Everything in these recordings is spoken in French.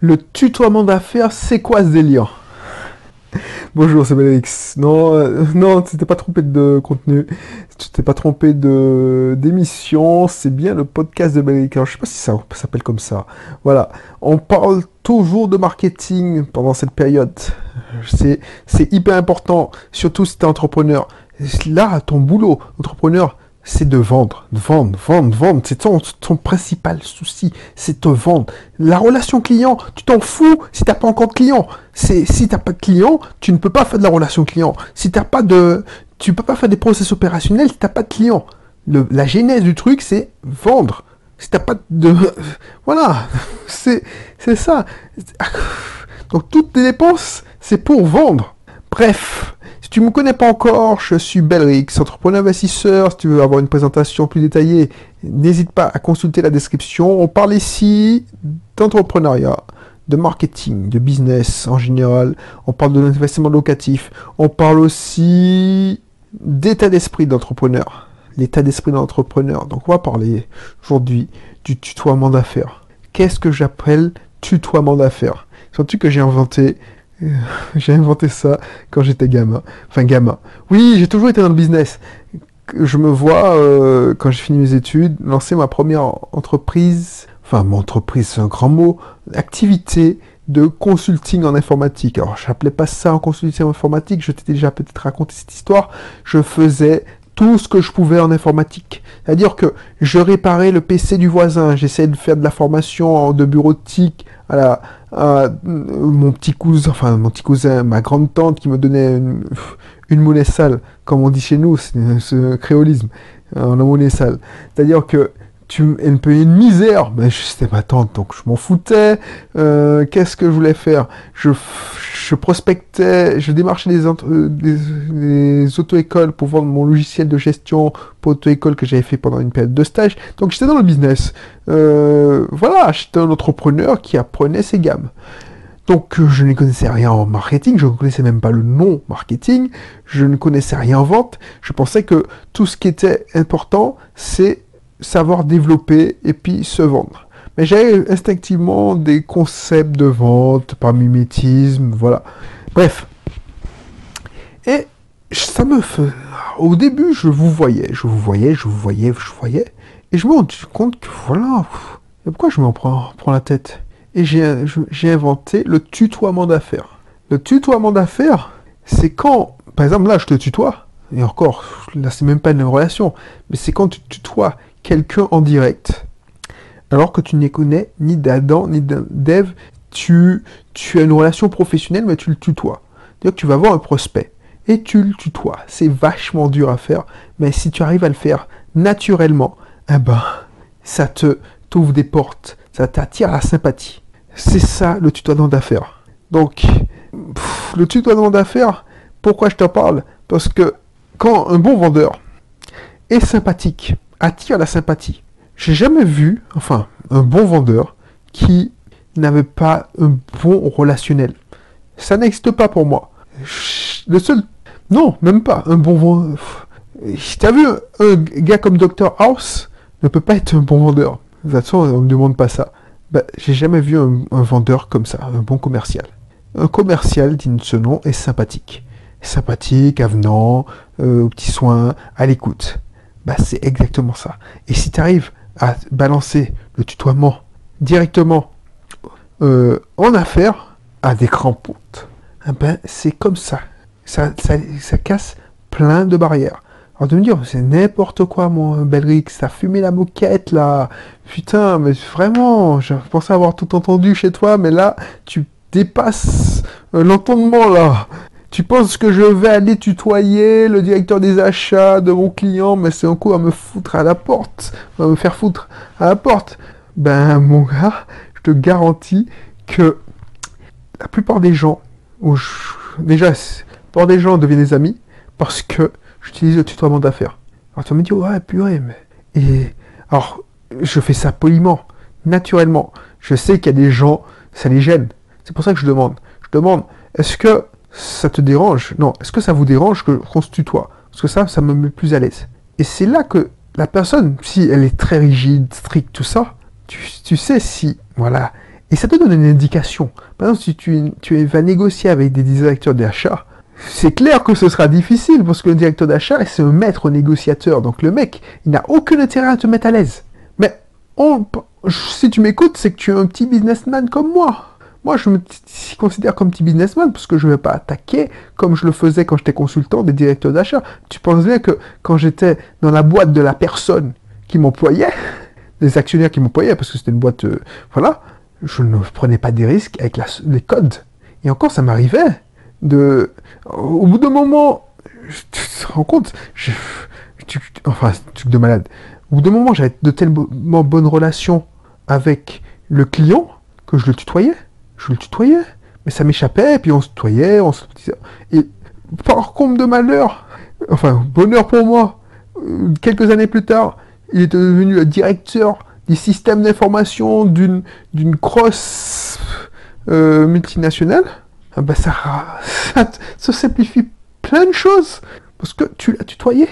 Le tutoiement d'affaires, c'est quoi ce délire Bonjour, c'est Belrix. Non, euh, non, tu t'es pas trompé de contenu. Tu t'es pas trompé de d'émission. C'est bien le podcast de Belrix. Alors, je sais pas si ça s'appelle comme ça. Voilà. On parle toujours de marketing pendant cette période. C'est, hyper important. Surtout si t'es entrepreneur. Là, ton boulot, entrepreneur, c'est de vendre, vendre, vendre, vendre. C'est ton, ton principal souci, c'est te vendre. La relation client, tu t'en fous si t'as pas encore de client. C'est si t'as pas de client, tu ne peux pas faire de la relation client. Si t'as pas de, tu peux pas faire des process opérationnels si t'as pas de client. Le, la genèse du truc, c'est vendre. Si t'as pas de, voilà, c'est c'est ça. Donc toutes tes dépenses, c'est pour vendre. Bref, si tu ne me connais pas encore, je suis Belrix, entrepreneur investisseur. Si tu veux avoir une présentation plus détaillée, n'hésite pas à consulter la description. On parle ici d'entrepreneuriat, de marketing, de business en général. On parle de l'investissement locatif. On parle aussi d'état d'esprit d'entrepreneur. L'état d'esprit d'entrepreneur. Donc on va parler aujourd'hui du tutoiement d'affaires. Qu'est-ce que j'appelle tutoiement d'affaires? Sens-tu que j'ai inventé J'ai inventé ça quand j'étais gamin. Enfin, gamin. Oui, j'ai toujours été dans le business. Je me vois, euh, quand j'ai fini mes études, lancer ma première entreprise. Enfin, mon entreprise, c'est un grand mot. Activité de consulting en informatique. Alors, j'appelais pas ça en consulting en informatique. Je t'ai déjà peut-être raconté cette histoire. Je faisais tout ce que je pouvais en informatique. C'est-à-dire que je réparais le PC du voisin, j'essayais de faire de la formation de bureautique à, la, à mon petit cousin, enfin mon petit cousin, ma grande tante qui me donnait une, monnaie sale, comme on dit chez nous, c'est ce créolisme, la monnaie sale. C'est-à-dire que tu me payait une misère, mais c'était ma tante, donc je m'en foutais. Euh, qu'est-ce que je voulais faire? Je, je prospectais, je démarchais des, des, auto-écoles pour vendre mon logiciel de gestion pour auto-école que j'avais fait pendant une période de stage. Donc j'étais dans le business. Euh, voilà, j'étais un entrepreneur qui apprenait ses gammes. Donc je ne connaissais rien en marketing, je ne connaissais même pas le nom marketing, je ne connaissais rien en vente. Je pensais que tout ce qui était important, c'est savoir développer et puis se vendre. Mais j'avais instinctivement des concepts de vente par mimétisme, voilà. Bref. Et ça me fait... Au début, je vous voyais, je vous voyais, je vous voyais, je vous voyais. Et je me rends compte que voilà, pourquoi je m'en prends, prends la tête? Et j'ai inventé le tutoiement d'affaires. Le tutoiement d'affaires, c'est quand, par exemple là, je te tutoie, et encore, là c'est même pas une relation, mais c'est quand tu tutoies quelqu'un en direct, alors que tu ne connais ni d'Adam ni d'Ève, tu, tu as une relation professionnelle, mais tu le tutoies. C'est-à-dire que tu vas voir un prospect et tu le tutoies. C'est vachement dur à faire, mais si tu arrives à le faire naturellement, eh ben, ça te t'ouvre des portes, ça t'attire la sympathie. C'est ça le tutoiement d'affaires. Donc, le tutoiement d'affaires, pourquoi je t'en parle? Parce que quand un bon vendeur est sympathique, attire la sympathie. J'ai jamais vu, enfin, un bon vendeur qui n'avait pas un bon relationnel. Ça n'existe pas pour moi. Le seul, non, même pas un bon vendeur. T'as vu un gars comme Dr House ne peut pas être un bon vendeur. De toute façon, on ne demande pas ça. Bah, j'ai jamais vu un, vendeur comme ça, un bon commercial. Un commercial, digne de ce nom, est sympathique. Sympathique, avenant, euh, aux petits soins, à l'écoute. Bah, c'est exactement ça. Et si tu arrives à balancer le tutoiement directement euh, en affaires à des crampontes, eh ben, c'est comme ça. Ça, ça. casse plein de barrières. Alors de me dire, c'est n'importe quoi mon Belrix, ça fumé la moquette là. Putain, mais vraiment, je pensais avoir tout entendu chez toi, mais là, tu dépasses euh, l'entendement là. Tu penses que je vais aller tutoyer le directeur des achats de mon client, mais c'est un coup à me foutre à la porte, à me faire foutre à la porte. Ben mon gars, je te garantis que la plupart des gens, ou déjà, la plupart des gens deviennent des amis parce que j'utilise le tutoiement d'affaires. Alors tu me dire, ouais, purée, mais... Et alors, je fais ça poliment, naturellement. Je sais qu'il y a des gens, ça les gêne. C'est pour ça que je demande. Je demande, est-ce que ça te dérange Non, est-ce que ça vous dérange qu'on se tutoie Parce que ça, ça me met plus à l'aise. Et c'est là que la personne, si elle est très rigide, stricte, tout ça, tu, sais si, voilà, Et ça te donne une indication. Par exemple, si tu, tu vas négocier avec des directeurs d'achat, c'est clair que ce sera difficile parce que le directeur d'achat, c'est un maître négociateur. Donc le mec, il n'a aucun intérêt à te mettre à l'aise. Mais on, si tu m'écoutes, c'est que tu es un petit businessman comme moi. Moi, je me considère comme petit businessman parce que je ne vais pas attaquer comme je le faisais quand j'étais consultant des directeurs d'achat. Tu penses bien que quand j'étais dans la boîte de la personne qui m'employait, des actionnaires qui m'employaient, parce que c'était une boîte, euh, voilà, je ne prenais pas des risques avec les codes. Et encore, ça m'arrivait de, au bout d'un moment, tu te rends compte, je, tu, enfin, truc de malade. Au bout d'un moment, j'avais de tellement bonnes relations avec le client que je le tutoyais. Je le tutoyais. Mais ça m'échappait, puis on se tutoyait, on se Et par contre de malheur, enfin, bonheur pour moi, euh, quelques années plus tard, il est devenu le directeur des systèmes d'information d'une d'une euh, multinationale. Ah bah ça, ça, simplifie plein de choses parce que tu l'as tutoyé.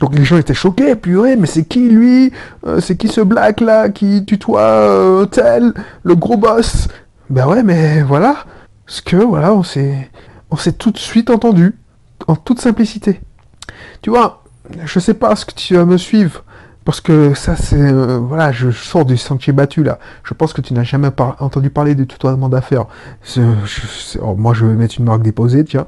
Donc les gens étaient choqués, purée, mais c'est qui lui? Euh, C'est qui ce black là qui tutoie tel, le gros boss? Ben ouais, mais voilà. Parce que voilà, on s'est, on s'est tout de suite entendu, en toute simplicité. Tu vois, je sais pas ce que tu vas me suivre, parce que ça c'est, euh, voilà, je sors du sentier battu là. Je pense que tu n'as jamais entendu parler du tutoiement d'affaires. Oh, moi je vais mettre une marque déposée, tiens.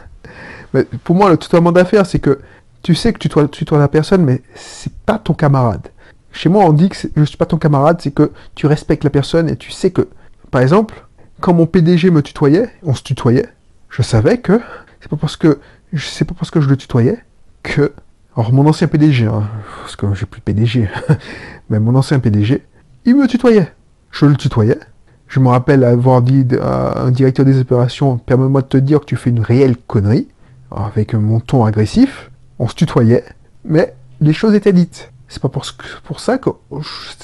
mais pour moi le tutoiement d'affaires, c'est que tu sais que tu tutoies, la personne, mais c'est pas ton camarade. Chez moi, on dit que je suis pas ton camarade, c'est que tu respectes la personne et tu sais que, par exemple, quand mon PDG me tutoyait, on se tutoyait, je savais que c'est pas parce que c'est pas parce que je le tutoyais que, alors mon ancien PDG, hein, parce que j'ai plus de PDG, mais mon ancien PDG, il me tutoyait. Je le tutoyais. Je me rappelle avoir dit à un directeur des opérations, permets-moi de te dire que tu fais une réelle connerie, avec mon ton agressif on se tutoyait, mais les choses étaient dites. C'est pas pour, pour ça que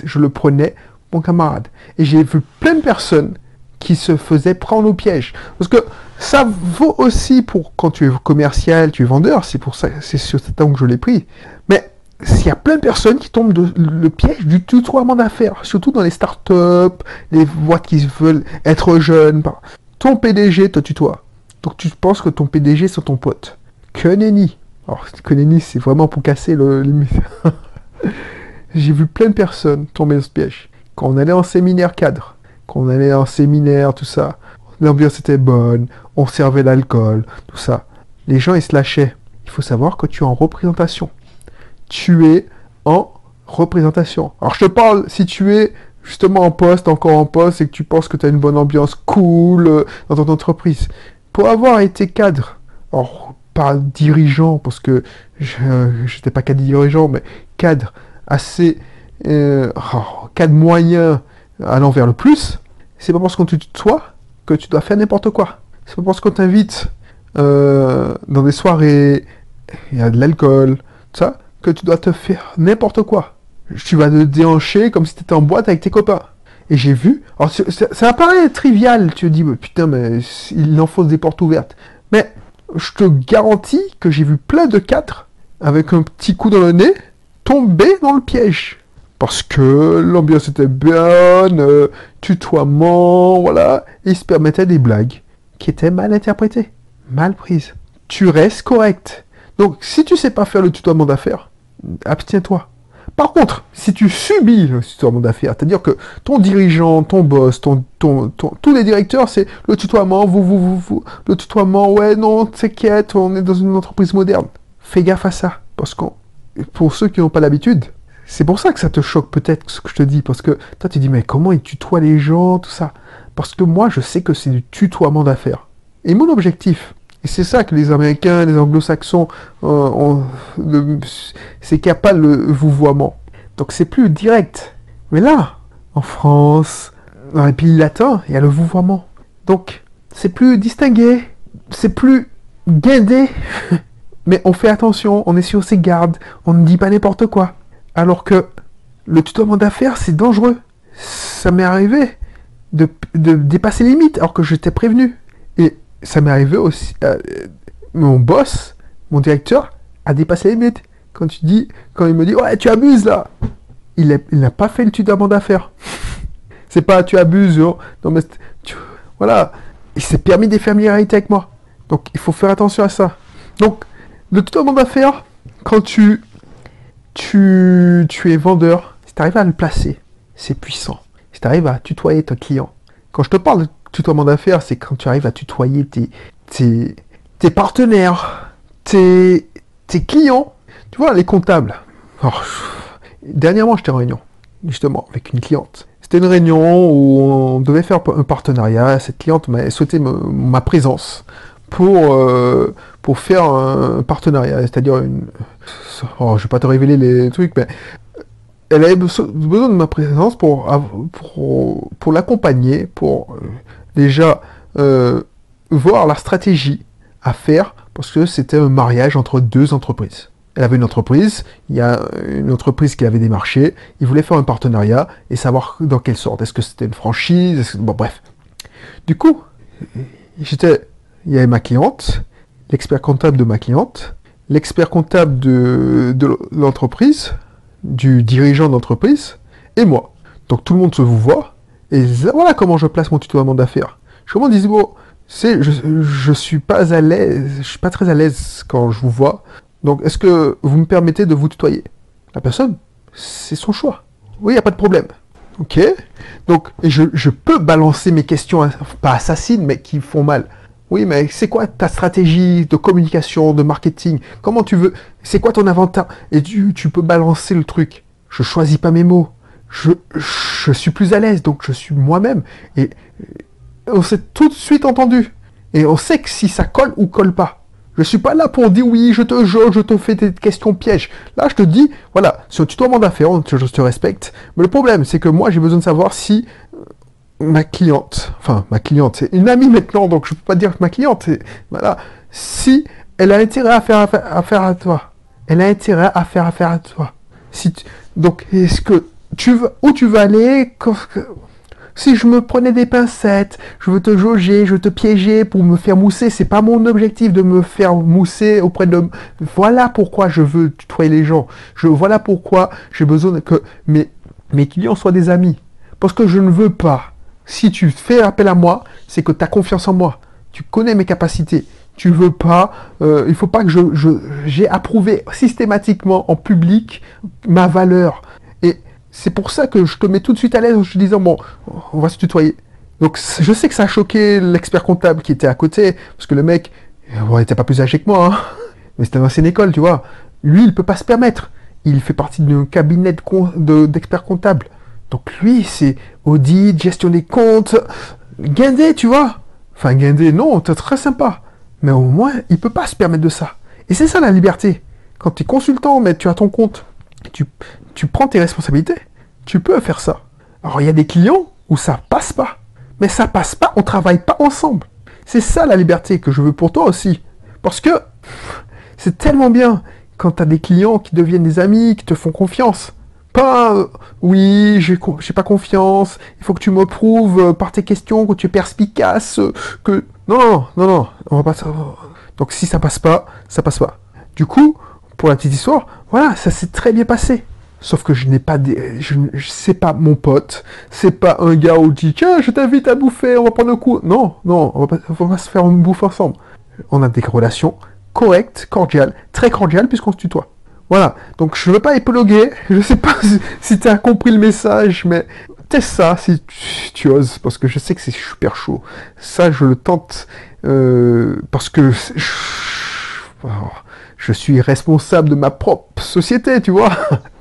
je, le prenais mon camarade. Et j'ai vu plein de personnes qui se faisaient prendre au piège. Parce que ça vaut aussi pour quand tu es commercial, tu es vendeur, c'est pour ça, c'est sur ce temps que je l'ai pris. Mais il y a plein de personnes qui tombent dans le piège du tutoiement d'affaires, surtout dans les startups, les boîtes qui veulent être jeunes. Ton PDG te tutoie. Donc tu penses que ton PDG c'est ton pote. Que nenni. Alors, Konami, c'est vraiment pour casser le, J'ai vu plein de personnes tomber dans ce piège. Quand on allait en séminaire cadre, quand on allait en séminaire, tout ça, l'ambiance était bonne, on servait l'alcool, tout ça. Les gens, ils se lâchaient. Il faut savoir que tu es en représentation. Tu es en représentation. Alors, je te parle, si tu es justement en poste, encore en poste, et que tu penses que tu as une bonne ambiance cool euh, dans ton entreprise. Pour avoir été cadre, alors pas dirigeant, parce que je n'étais pas cadre dirigeant, mais cadre assez... Euh, oh, cadre moyen allant vers le plus, c'est pas parce qu'on te tutoie que tu dois faire n'importe quoi. C'est pas parce qu'on t'invite euh, dans des soirées, il y a de l'alcool, ça, que tu dois te faire n'importe quoi. Tu vas te déhancher comme si tu étais en boîte avec tes copains. Et j'ai vu, alors ça, apparaît trivial, tu te dis, putain, mais il enfonce des portes ouvertes. Mais je te garantis que j'ai vu plein de cadres avec un petit coup dans le nez tomber dans le piège. Parce que l'ambiance était bonne, euh, tutoiement, voilà, ils se permettaient des blagues qui étaient mal interprétées, mal prises. Tu restes correct. Donc, si tu sais pas faire le tutoiement d'affaires, abstiens-toi. Par contre, si tu subis le tutoiement d'affaires, c'est-à-dire que ton dirigeant, ton boss, ton, ton, tous les directeurs, c'est le tutoiement, vous, vous, vous, vous, le tutoiement, ouais, non, t'inquiète, on est dans une entreprise moderne. Fais gaffe à ça, parce que pour ceux qui n'ont pas l'habitude, c'est pour ça que ça te choque peut-être ce que je te dis, parce que toi tu dis, mais comment ils tutoient les gens, tout ça? Parce que moi, je sais que c'est du tutoiement d'affaires. Et mon objectif, et c'est ça que les Américains, les Anglo-Saxons, euh, c'est qu'il n'y a pas le vouvoiement. Donc c'est plus direct. Mais là, en France, dans les pays latins, il y a le vouvoiement. Donc c'est plus distingué, c'est plus guindé. Mais on fait attention, on est sur ses gardes, on ne dit pas n'importe quoi. Alors que le tutoiement d'affaires, c'est dangereux. Ça m'est arrivé de, dépasser les limites alors que j'étais prévenu. Et ça m'est arrivé aussi. Euh, mon boss, mon directeur, a dépassé les limites. Quand tu dis, quand il me dit, ouais, tu abuses là, il n'a pas fait le tutoiement d'affaires. C'est pas tu abuses, oh. non mais tu- voilà. Il s'est permis des familiarités avec moi. Donc il faut faire attention à ça. Donc le tutoiement d'affaires, quand tu, tu, es vendeur, si tu arrives à le placer, c'est puissant. Si tu arrives à tutoyer ton client. Quand je te parle de tutoiement d'affaires, c'est quand tu arrives à tutoyer tes, partenaires, tes, tes clients. Tu vois, les comptables. Dernièrement, j'étais en réunion, justement, avec une cliente. C'était une réunion où on devait faire un partenariat. Cette cliente m'a souhaité ma présence pour, euh, pour faire un partenariat, c'est-à-dire une... Oh, je vais pas te révéler les trucs, mais elle avait beso- besoin de ma présence pour, pour, l'accompagner, pour euh, déjà euh, voir la stratégie à faire, parce que c'était un mariage entre deux entreprises. Elle avait une entreprise, il y a une entreprise qui avait démarché, il voulait faire un partenariat et savoir dans quelle sorte. Est-ce que c'était une franchise? Bref. Du coup, j'étais, il y avait ma cliente, l'expert comptable de ma cliente, l'expert comptable de, l'entreprise, du dirigeant d'entreprise, et moi. Donc tout le monde se vous voit, et voilà comment je place mon tutoiement d'affaires. Je commence à dire, bon, c'est, je, je suis pas à l'aise, je suis pas très à l'aise quand je vous vois, donc est-ce que vous me permettez de vous tutoyer? La personne, c'est son choix. Oui, il n'y a pas de problème. Ok Donc, et je, je peux balancer mes questions, pas assassines, mais qui font mal. Oui, mais c'est quoi ta stratégie de communication, de marketing? Comment tu veux C'est quoi ton avantage? Et tu, tu peux balancer le truc. Je choisis pas mes mots. Je, suis plus à l'aise, donc je suis moi-même. Et on s'est tout de suite entendu. Et on sait que si ça colle ou colle pas. Je suis pas là pour dire oui, je te jauge, je te fais des questions pièges. Là, je te dis, voilà, c'est un tutoiement d'affaires, je te respecte. Mais le problème, c'est que moi, j'ai besoin de savoir si ma cliente, enfin ma cliente, c'est une amie maintenant, donc je peux pas dire que ma cliente, c'est- voilà, si elle a intérêt à faire affaire, à toi, elle a intérêt à faire affaire à toi. Si donc est-ce que tu veux où tu veux aller si je me prenais des pincettes, je veux te jauger, je veux te piéger pour me faire mousser, c'est pas mon objectif de me faire mousser auprès de voilà pourquoi je veux tutoyer les gens. Voilà pourquoi j'ai besoin que mes clients soient des amis parce que je ne veux pas si tu fais appel à moi, c'est que tu as confiance en moi. Tu connais mes capacités. Tu veux pas, euh, il faut pas que je, je- j'ai approuvé systématiquement en public ma valeur. Et c'est pour ça que je te mets tout de suite à l'aise en te disant bon, on va se tutoyer. Donc je sais que ça a choqué l'expert comptable qui était à côté, parce que le mec, bon, il n'était pas plus âgé que moi, hein. mais c'était une ancienne école, tu vois. Lui, il peut pas se permettre. Il fait partie d'un cabinet de de- d'experts comptables. Donc lui, c'est audit, gestion des comptes, guindé, tu vois. Enfin, guindé, non, t'es très sympa. Mais au moins, il peut pas se permettre de ça. Et c'est ça la liberté. Quand tu es consultant, mais tu as ton compte, tu, prends tes responsabilités, tu peux faire ça. Alors, il y a des clients où ça passe pas. Mais ça passe pas, on travaille pas ensemble. C'est ça la liberté que je veux pour toi aussi. Parce que c'est tellement bien quand tu as des clients qui deviennent des amis, qui te font confiance. Pas, euh, oui, j'ai pas confiance, il faut que tu me prouves euh, par tes questions que tu es perspicace, euh, que... Non, non, non, non, on va pas... Donc si ça passe pas, ça passe pas. Du coup, pour la petite histoire, voilà, ça s'est très bien passé. Sauf que je n'ai pas des... Je, pas mon pote, c'est pas un gars où dit tiens, je t'invite à bouffer, on va prendre un coup. Non, non, on va pas, on va se faire une bouffe ensemble. On a des relations correctes, cordiales, très cordiales puisqu'on se tutoie. Voilà, donc je ne veux pas épiloguer, je sais pas si, tu as compris le message, mais teste ça si tu, oses, parce que je sais que c'est super chaud. Ça, je le tente euh, parce que oh, je suis responsable de ma propre société, tu vois.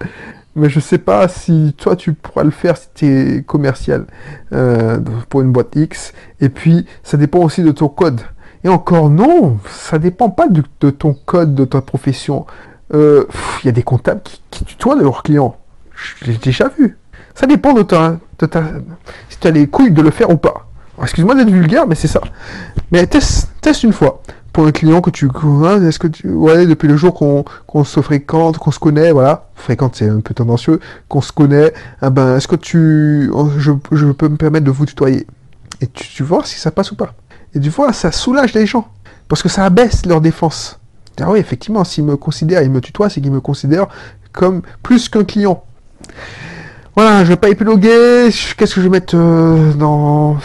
Mais je sais pas si toi tu pourras le faire si tu es commercial euh, pour une boîte X. Et puis, ça dépend aussi de ton code. Et encore non, ça dépend pas de ton code, de ta profession. Euh, Il y a des comptables qui, tutoient leurs clients. Je l'ai déjà vu. Ça dépend de ta, de ta si tu as les couilles de le faire ou pas. Excuse-moi d'être vulgaire, mais c'est ça. Mais teste, teste une fois. Pour un client que tu connais, est-ce que tu, ouais, depuis le jour qu'on qu'on se fréquente, qu'on se connaît, voilà, fréquente c'est un peu tendancieux, qu'on se connaît, ah ben, est-ce que tu, je, je peux me permettre de vous tutoyer? Et tu, tu vois si ça passe ou pas. Et tu vois, ça soulage les gens. Parce que ça abaisse leur défense. Ah oui, effectivement, s'ils me considèrent, ils me tutoient, c'est qu'ils me considèrent comme plus qu'un client. Voilà, je vais pas épiloguer. Qu'est-ce que je vais mettre euh, dans,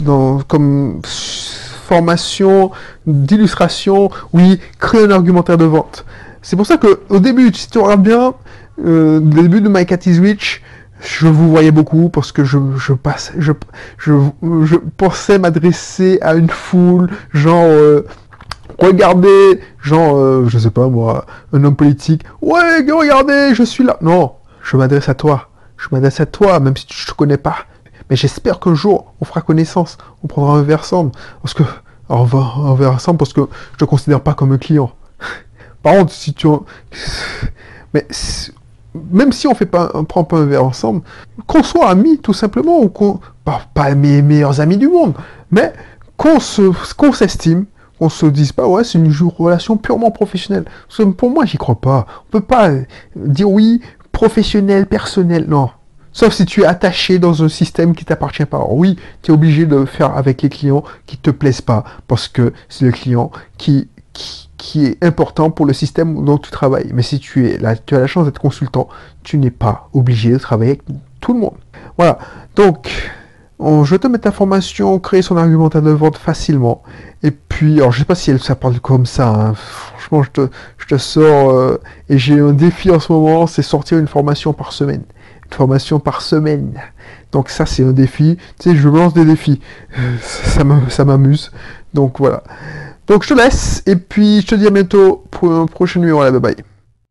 dans comme formation d'illustration? Oui, créer un argumentaire de vente. C'est pour ça que au début, si tu regardes bien, euh, le début de My Cat is je vous voyais beaucoup parce que je, je passe, je, je, je pensais m'adresser à une foule, genre, euh, regardez, genre, euh, je sais pas moi, un homme politique, ouais, regardez, je suis là. Non, je m'adresse à toi. Je m'adresse à toi, même si tu ne te connais pas. Mais j'espère qu'un jour, on fera connaissance, on prendra un verre ensemble. Parce que, on va un verre ensemble parce que je te considère pas comme un client. Par contre, si tu... Mais même si on fait pas, prend pas un verre ensemble, qu'on soit amis tout simplement, ou qu'on... Pas, pas mes meilleurs amis du monde, mais qu'on se, qu'on s'estime, qu'on se dise pas, ouais, c'est une relation purement professionnelle. pour moi, j'y crois pas. On peut pas dire oui, professionnel, personnel, non. Sauf si tu es attaché dans un système qui t'appartient pas. oui, tu es obligé de faire avec les clients qui te plaisent pas, parce que c'est le client qui, qui, est important pour le système dont tu travailles. Mais si tu es là, tu as la chance d'être consultant, tu n'es pas obligé de travailler avec tout le monde. Voilà. Donc, je vais te mettre l'information, créer son argumentaire de vente facilement. Et puis, alors je sais pas si elle, ça parle comme ça. Hein. Franchement, je te, je te sors euh, et j'ai un défi en ce moment, c'est sortir une formation par semaine. Une formation par semaine. Donc ça, c'est un défi. Tu sais, je me lance des défis. Euh, ça m'amuse. Donc voilà. Donc je te laisse et puis je te dis à bientôt pour un prochain numéro. Allez, bye bye.